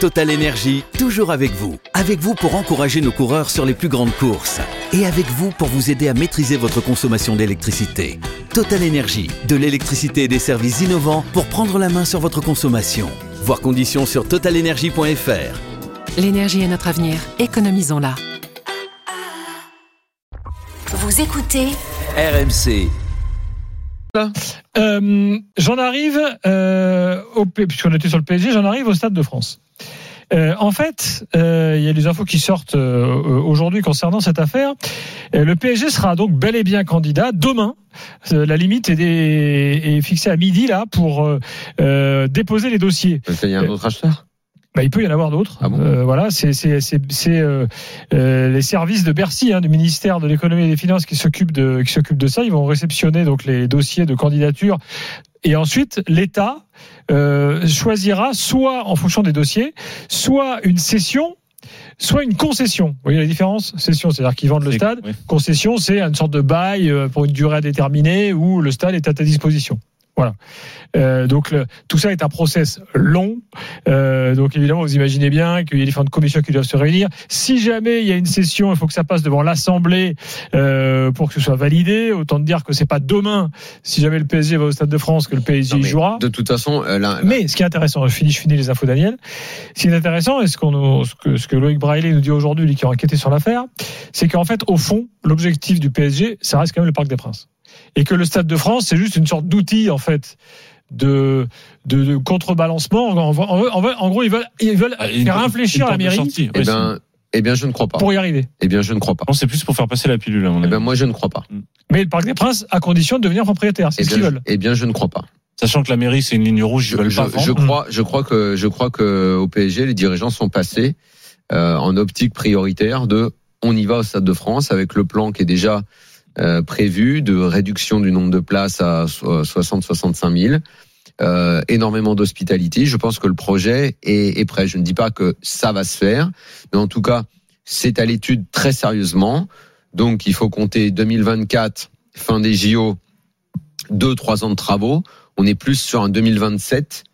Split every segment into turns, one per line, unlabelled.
Total Énergie, toujours avec vous. Avec vous pour encourager nos coureurs sur les plus grandes courses. Et avec vous pour vous aider à maîtriser votre consommation d'électricité. Total Énergie, de l'électricité et des services innovants pour prendre la main sur votre consommation. Voir conditions sur totalenergie.fr.
L'énergie est notre avenir, économisons-la.
Vous écoutez
RMC.
Euh, j'en arrive euh, au puisqu'on était sur le PSG, j'en arrive au Stade de France. Euh, en fait, euh, il y a des infos qui sortent euh, aujourd'hui concernant cette affaire. Euh, le PSG sera donc bel et bien candidat demain. Euh, la limite est, des- est fixée à midi là pour déposer les dossiers.
Il y a un autre acheteur?
Bah, il peut y en avoir d'autres.
Ah bon?
Euh, voilà, c'est, euh, euh, les services de Bercy, hein, du ministère de l'économie et des finances, qui s'occupent de qui s'occupent de ça. Ils vont réceptionner donc les dossiers de candidature et ensuite l'État euh, choisira soit en fonction des dossiers, soit une cession. Soit une concession. Vous voyez la différence? Cession, c'est-à-dire qu'ils vendent le stade.
oui.
Concession, c'est une sorte de bail euh, pour une durée indéterminée où le stade est à ta disposition. Voilà. Euh, donc le- tout ça est un process long. Euh, donc évidemment, vous imaginez bien qu'il y a différentes commissions qui doivent se réunir. Si jamais il y a une session, il faut que ça passe devant l'Assemblée euh, pour que ce soit validé. Autant dire que c'est pas demain, si jamais le PSG va au Stade de France, que le PSG y jouera.
De toute façon, euh, là,
Mais ce qui est intéressant, je finis, je finis les infos Daniel. Ce qui est intéressant, et ce, qu'on ce, que, ce que Loïc Braille nous dit aujourd'hui, lui qui a enquêté sur l'affaire, c'est qu'en fait, au fond, l'objectif du PSG, ça reste quand même le Parc des Princes. Et que le Stade de France, c'est juste une sorte d'outil, en fait, de, de, de contrebalancement. En, en- en- en- en gros, ils veulent, ils veulent
Ah,
faire
une
infléchir la mairie
sortie,
eh
ouais,
ben, eh bien, je ne crois pas.
pour y arriver.
Eh bien, je ne crois pas.
c'est- Non, c'est plus pour faire passer la pilule. à mon
Eh ben, moi, je ne crois pas.
Mais le Parc des Princes, à condition de devenir propriétaire, c'est
Eh
ce
bien,
qu'ils veulent.
eh bien, je ne crois pas.
Sachant que la mairie, c'est une ligne rouge, ils
Je,
veulent
je-
pas
je
vendre.
crois, je crois que, je crois que au PSG, les dirigeants sont passés euh, en optique prioritaire de on y va au Stade de France avec le plan qui est déjà euh, prévu de réduction du nombre de places à 60-65 000. Euh, énormément d'hospitalité. Je pense que le projet est, est prêt. Je ne dis pas que ça va se faire, mais en tout cas, c'est à l'étude très sérieusement. Donc, il faut compter 2024, fin des JO, deux, trois ans de travaux. On est plus sur un 2027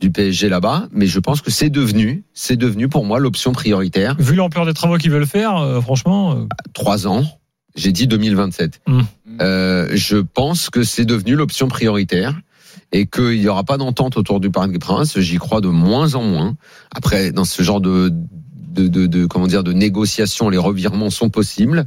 du PSG là-bas, mais je pense que c'est devenu, c'est devenu pour moi l'option prioritaire.
Vu l'ampleur des travaux qu'ils veulent faire, euh, franchement, euh,
Trois ans, j'ai dit 2027.
Mm.
Euh, je pense que c'est devenu l'option prioritaire et qu'il n'y aura pas d'entente autour du Parc des Princes. J'y crois de moins en moins. Après, dans ce genre de, de, de, de- comment dire, de négociations, les revirements sont possibles.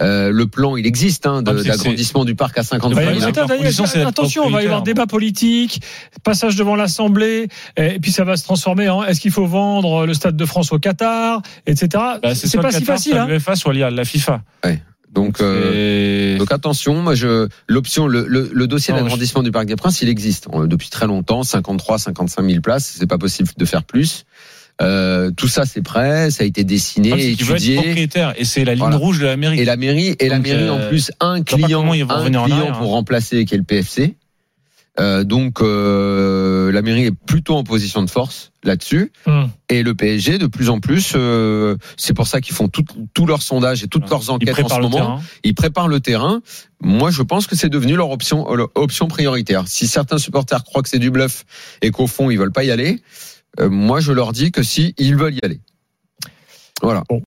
Euh, le plan, il existe, hein,
Ah,
d'agrandissement du parc à 50
Ouais,
mais000.
la
attends, Daniel,
proposition, c'est d'être
attention, on va y avoir débat politique, passage devant l'Assemblée, et puis ça va se transformer en est-ce qu'il faut vendre le Stade de France au Qatar, etc.
Bah,
c'est pas si facile.
soit
Hein.
l'UEFA, soit la FIFA.
Donc, euh, Donc attention, moi je l'option le, le, le dossier d'agrandissement du Parc des Princes, il existe Euh, depuis très longtemps, 53 55 000 places, c'est pas possible de faire plus. Euh, tout ça c'est prêt, ça a été dessiné,
Ah, être
étudié
propriétaire et c'est la ligne
Voilà.
rouge de la mairie.
et la mairie et la mairie
euh,
en plus un client un client pour
hein.
remplacer qui est le PFC. Euh, donc euh, la mairie est plutôt en position de force là-dessus
Hum.
et le PSG de plus en plus euh, c'est pour ça qu'ils font tout- tous leurs sondages et toutes leurs enquêtes en ce moment
terrain.
ils préparent le terrain. Moi, je pense que c'est devenu leur option, leur option prioritaire. Si certains supporters croient que c'est du bluff et qu'au fond ils veulent pas y aller, euh, moi je leur dis que si ils veulent y aller. Voilà.